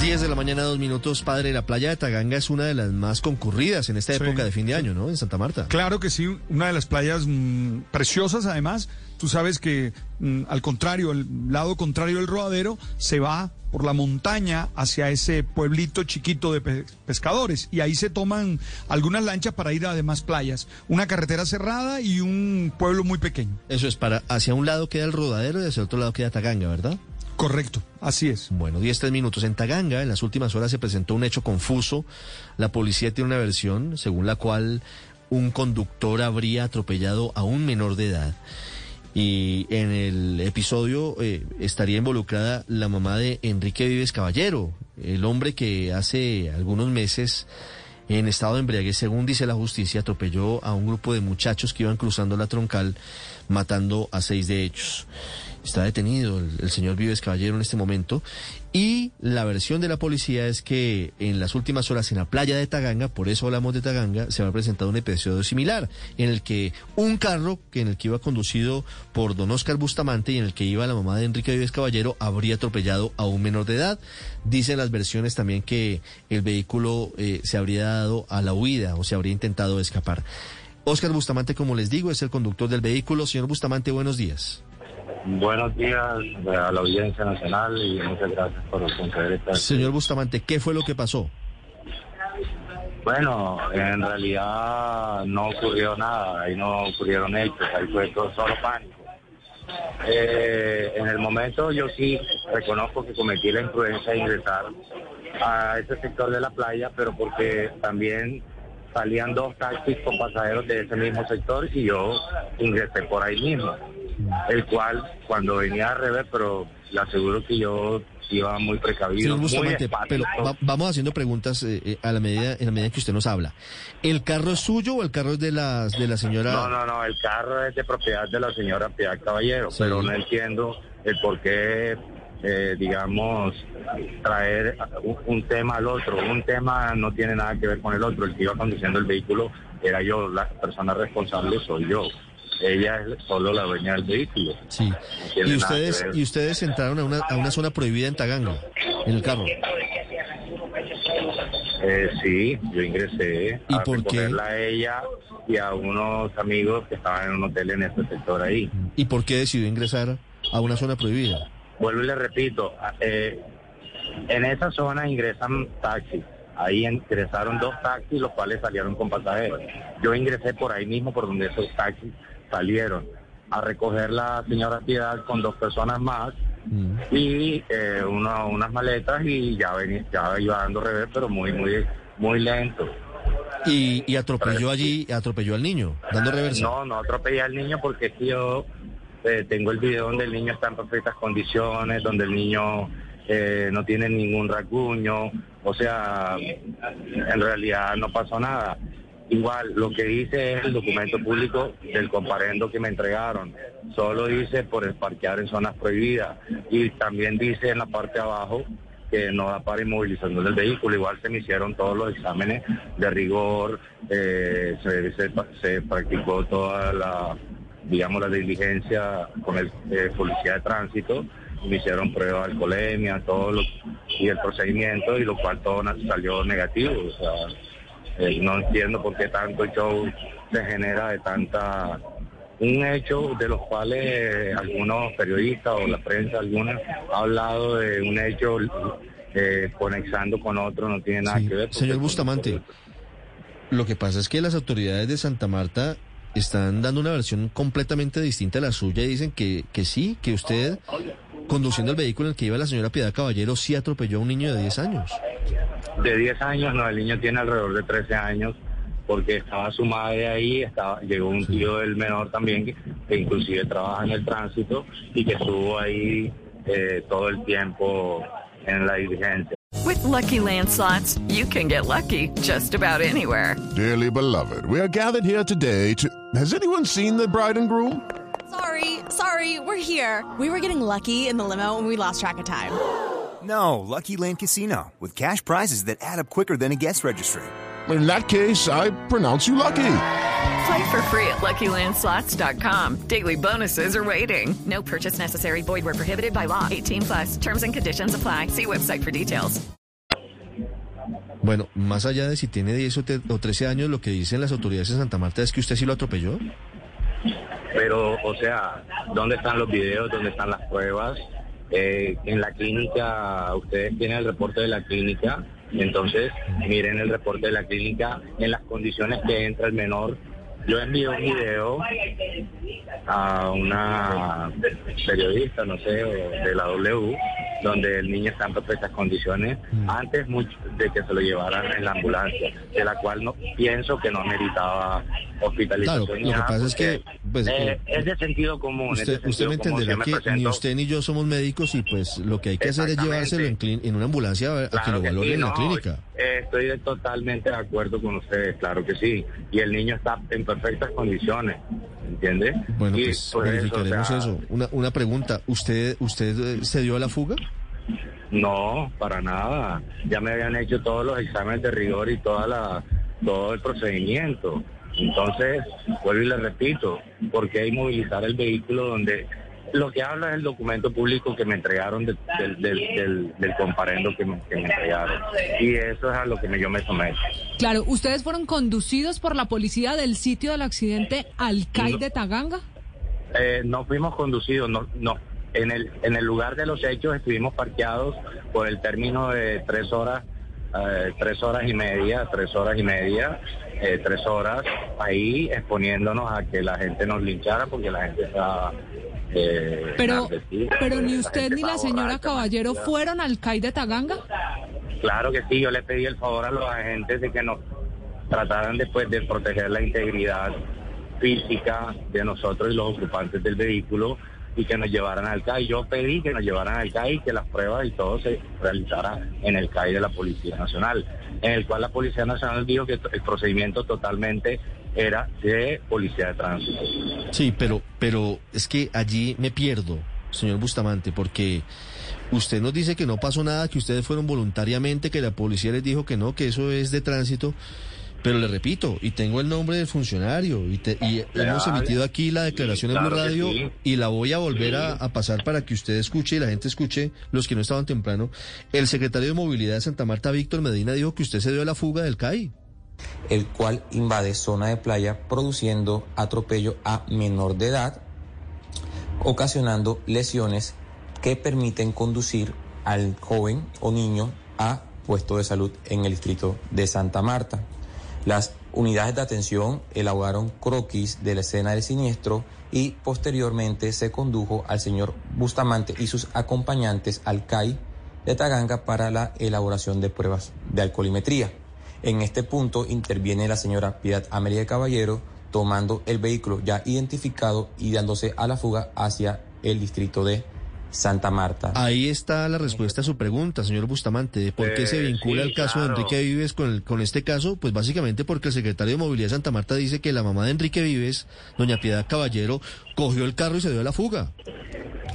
Diez de la mañana, dos minutos, padre. La playa de Taganga es una de las más concurridas en esta Sí, época de fin de sí. año, ¿no? En Santa Marta. Claro que sí, una de las playas mm, preciosas además. Tú sabes que mm, al contrario, el lado contrario del rodadero se va por la montaña hacia ese pueblito chiquito de pe- pescadores y ahí se toman algunas lanchas para ir a demás playas. Una carretera cerrada y un pueblo muy pequeño. Eso es para, hacia un lado queda el rodadero y hacia otro lado queda Taganga, ¿verdad? Correcto, así es. Bueno, 10, 3 minutos. En Taganga, en las últimas horas se presentó un hecho confuso. La policía tiene una versión según la cual un conductor habría atropellado a un menor de edad. Y en el episodio eh, estaría involucrada la mamá de Enrique Vives Caballero, el hombre que hace algunos meses en estado de embriaguez, según dice la justicia, atropelló a un grupo de muchachos que iban cruzando la troncal, matando a seis de ellos. Está detenido el, señor Vives Caballero en este momento. Y la versión de la policía es que en las últimas horas en la playa de Taganga, por eso hablamos de Taganga, se había presentado un episodio similar, en el que un carro que en el que iba conducido por don Oscar Bustamante y en el que iba la mamá de Enrique Vives Caballero habría atropellado a un menor de edad. Dicen las versiones también que el vehículo eh, se habría dado a la huida o se habría intentado escapar. Oscar Bustamante, como les digo, es el conductor del vehículo. Señor Bustamante, buenos días. Buenos días a la audiencia nacional y muchas gracias por conceder esta. Señor Bustamante, ¿qué fue lo que pasó? Bueno, en realidad no ocurrió nada, ahí no ocurrieron hechos, ahí fue todo solo pánico. Eh, en el momento yo sí reconozco que cometí la imprudencia de ingresar a ese sector de la playa, pero porque también salían dos taxis con pasajeros de ese mismo sector y yo ingresé por ahí mismo, el cual cuando venía al revés, pero le aseguro que yo iba muy precavido. Señor muy Bustamante, despacio. pero va- vamos haciendo preguntas eh, eh, a la medida en la medida que usted nos habla. ¿El carro es suyo o el carro es de las de la señora? No, no, no, el carro es de propiedad de la señora Piedad Caballero, Sí. pero no entiendo el por qué, eh, digamos, traer un, un tema al otro. Un tema no tiene nada que ver con el otro. El que iba conduciendo el vehículo era yo, la persona responsable soy yo. Ella es solo la dueña del vehículo. Sí. Y ustedes y ustedes entraron a una, a una zona prohibida en Taganga, en el carro. Eh, sí, yo ingresé ¿Y a por qué? recogerla a ella y a unos amigos que estaban en un hotel en este sector ahí. ¿Y por qué decidió ingresar a una zona prohibida? Vuelvo y le repito, eh, en esa zona ingresan taxis. Ahí ingresaron dos taxis, los cuales salieron con pasajeros. Yo ingresé por ahí mismo, por donde esos taxis salieron, a recoger la señora Piedad con dos personas más Mm. y eh, uno- unas maletas y ya, venía, ya iba dando revés, pero muy, muy, muy lento. Y, y atropelló allí, atropelló al niño, dando reversa. No, no atropellé al niño porque yo eh, tengo el video donde el niño está en perfectas condiciones, donde el niño eh, no tiene ningún rasguño, o sea, en realidad no pasó nada. Igual, lo que dice es el documento público del comparendo que me entregaron. Solo dice por el parquear en zonas prohibidas. Y también dice en la parte de abajo que no da para inmovilización del vehículo. Igual se me hicieron todos los exámenes de rigor, eh, se, se- practicó toda la, digamos, la diligencia con el eh, policía de tránsito, me hicieron prueba de alcoholemia, todo lo, y el procedimiento, y lo cual todo salió negativo. Eh, no entiendo por qué tanto show se genera de tanta un hecho de los cuales algunos periodistas o la prensa alguna ha hablado de un hecho eh, conexando con otro no tiene nada Sí. que ver. Señor Bustamante, lo que pasa es que las autoridades de Santa Marta están dando una versión completamente distinta a la suya y dicen que, que sí, que usted, conduciendo el vehículo en el que iba la señora Piedad Caballero, sí atropelló a un niño de 10 años. De 10 años, no, el niño tiene alrededor de 13 años, porque estaba su madre ahí, estaba, llegó un tío del menor también, que que inclusive trabaja en el tránsito y que estuvo ahí eh, todo el tiempo en la diligencia. With lucky landslots, you can get lucky just about anywhere. Dearly beloved, we are gathered here today to. Has anyone seen the bride and groom? Sorry, sorry, we're here. We were getting lucky in the limo and we lost track of time. No, Lucky Land Casino, with cash prizes that add up quicker than a guest registry. In that case, I pronounce you lucky. Play for free at LuckyLandSlots.com. Daily bonuses are waiting. No purchase necessary. Void were prohibited by law. 18 plus. Terms and conditions apply. See website for details. Bueno, más allá de si tiene 10 o, te- o 13 años, lo que dicen las autoridades en Santa Marta es que usted sí lo atropelló. Pero, o sea, ¿dónde están los videos? ¿Dónde están las pruebas? Eh, en la clínica, ustedes tienen el reporte de la clínica, entonces miren el reporte de la clínica en las condiciones que entra el menor. Yo envié un video a una periodista, no sé, de la W, donde el niño está en perfectas condiciones antes mucho de que se lo llevaran en la ambulancia, de la cual no pienso que no meritaba hospitalización. Claro, lo que pasa es que, pues, eh, eh, es de sentido común. Usted, me común. entenderá me que ni usted ni yo somos médicos y pues lo que hay que hacer es llevárselo en, en una ambulancia a, que lo valoren sí, en la no, clínica. Eh, Estoy de- totalmente de acuerdo con ustedes, claro que sí. Y el niño está en perfectas condiciones, ¿entiende? Bueno, Y pues por eso, verificaremos o sea, eso. Una, una pregunta, ¿usted usted eh, se dio a la fuga? No, para nada. Ya me habían hecho todos los exámenes de rigor y toda la, todo el procedimiento. Entonces, vuelvo y le repito, ¿por qué inmovilizar el vehículo donde lo que habla es el documento público que me entregaron de- del, del, del, del comparendo que me, que me entregaron? Y eso es a lo que me- yo me someto. Claro, ¿ustedes fueron conducidos por la policía del sitio del accidente al CAI de Taganga? Eh, no fuimos conducidos, no, no. En el, en el lugar de los hechos estuvimos parqueados por el término de tres horas, eh, tres horas y media, tres horas y media, eh, tres horas, ahí exponiéndonos a que la gente nos linchara porque la gente estaba... eh, Pero, pero ni la usted ni la señora Caballero fueron al CAI de Taganga. Claro que sí, yo le pedí el favor a los agentes de que nos trataran después de proteger la integridad física de nosotros y los ocupantes del vehículo y que nos llevaran al CAI. Yo pedí que nos llevaran al CAI y que las pruebas y todo se realizara en el CAI de la Policía Nacional, en el cual la Policía Nacional dijo que el procedimiento totalmente era de Policía de Tránsito. Sí, pero, pero es que allí me pierdo, señor Bustamante, porque usted nos dice que no pasó nada, que ustedes fueron voluntariamente, que la policía les dijo que no, que eso es de tránsito. Pero le repito, y tengo el nombre del funcionario, y, te- y hemos emitido aquí la declaración en Claro que Radio, sí. y la voy a volver a, a pasar para que usted escuche y la gente escuche, los que no estaban temprano. El secretario de Movilidad de Santa Marta, Víctor Medina, dijo que usted se dio a la fuga del CAI. El cual invade zona de playa produciendo atropello a menor de edad, ocasionando lesiones que permiten conducir al joven o niño a puesto de salud en el distrito de Santa Marta. Las unidades de atención elaboraron croquis de la escena del siniestro y posteriormente se condujo al señor Bustamante y sus acompañantes al CAI de Taganga para la elaboración de pruebas de alcoholimetría. En este punto interviene la señora Piedad Amelia Caballero tomando el vehículo ya identificado y dándose a la fuga hacia el distrito de Santa Marta. Ahí está la respuesta a su pregunta, señor Bustamante, de por qué Eh, se vincula sí, el caso de. Enrique Vives con, el- con este caso. Pues básicamente porque el secretario de Movilidad de Santa Marta dice que la mamá de Enrique Vives, doña Piedad Caballero, cogió el carro y se dio a la fuga.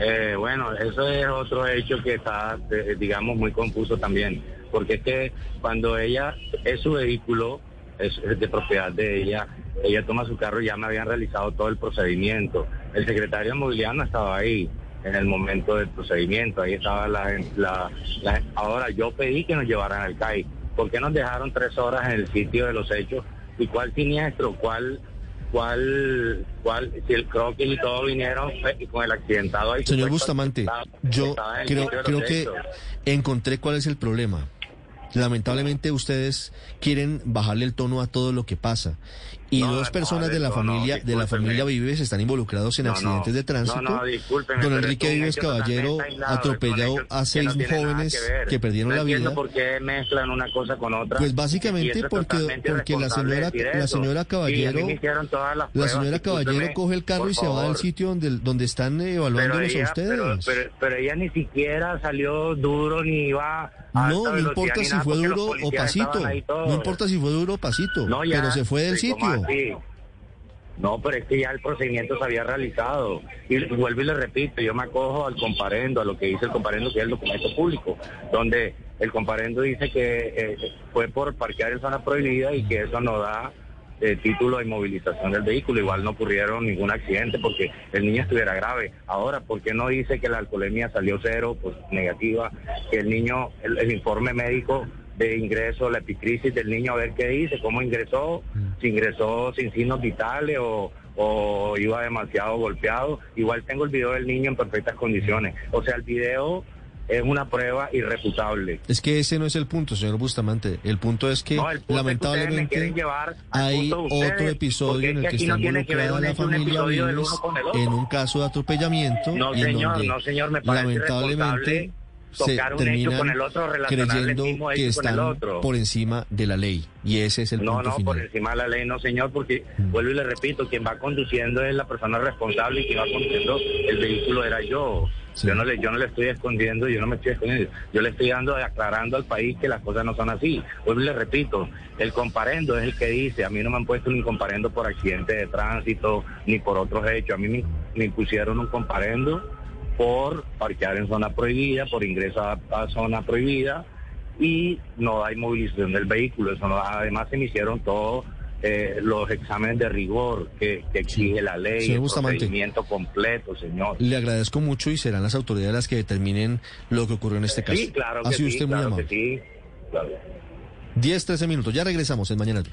Eh, bueno, eso es otro hecho que está, eh, digamos, muy confuso también, porque es que cuando ella es su vehículo, es, de propiedad de ella, ella toma su carro y ya me habían realizado todo el procedimiento. El secretario de movilidad no estaba ahí en el momento del procedimiento, ahí estaba la, la, la- Ahora, yo pedí que nos llevaran al CAI. ¿Por qué nos dejaron tres horas en el sitio de los hechos? ¿Y cuál siniestro? ¿Cuál cuál, cuál, si el croquis y todo vinieron y con el accidentado ahí. Señor Bustamante, yo creo, creo que encontré cuál es el problema. Lamentablemente ustedes quieren bajarle el tono a todo lo que pasa y No, dos personas de de la no, familia de la familia Vives están involucrados en accidentes de tránsito. No, no, discúlpeme, Don Enrique Vives Caballero aislado, hecho a seis jóvenes que perdieron la vida. por qué mezclan una cosa con otra. Pues básicamente porque porque la señora la señora Caballero la señora Caballero coge el carro y se va al sitio donde donde están evaluándolos a ustedes. pero, pero, pero ella ni siquiera salió duro ni iba a no, no importa si fue duro o pasito. No importa si fue duro o pasito. Pero se fue del sí, ¿cómo sitio. así? No, pero es que ya el procedimiento se había realizado. Y vuelvo y le repito, yo me acojo al comparendo, a lo que dice el comparendo, que es el documento público, donde el comparendo dice que eh, fue por parquear en zona prohibida y que eso no da eh, título de inmovilización del vehículo. Igual no ocurrieron ningún accidente porque el niño estuviera grave. Ahora, ¿por qué no dice que la alcoholemia salió cero, pues negativa? Que el niño, el informe médico de ingreso, la epicrisis del niño, a ver qué dice, cómo ingresó, si ingresó sin signos vitales o, o iba demasiado golpeado. Igual tengo el video del niño en perfectas condiciones. O sea, el video es una prueba irrefutable. Es que ese no es el punto, señor Bustamante. El punto es que No, punto es que lamentablemente llevar hay ustedes, otro episodio en el que está involucrada la familia Vives en un caso de atropellamiento No, en señor, donde no, señor, me parece lamentablemente tocar un hecho con el otro, relacionar el mismo que hecho con el están otro. por encima de la ley y ese es el No, punto no, final. por encima de la ley, no, señor, porque vuelvo y le repito, quien va conduciendo es la persona responsable y quien va conduciendo el vehículo era yo. Yo no le, yo no le estoy escondiendo, yo no me estoy escondiendo, yo le estoy dando, aclarando al país que las cosas no son así. Vuelvo y le repito, el comparendo es el que dice, a mí no me han puesto un comparendo por accidente de tránsito ni por otros hechos, a mí me, me impusieron un comparendo por parquear en zona prohibida, por ingreso a, zona prohibida y no hay movilización del vehículo. Eso no, además se me hicieron todos eh, los exámenes de rigor que, que exige la ley, Señor el Bustamante. procedimiento completo, señor. Le agradezco mucho y serán las autoridades las que determinen lo que ocurrió en este caso. Sí, claro ha que sido sí, usted muy amable. que sí. claro. 10, 13 minutos. Ya regresamos en Mañana Blue.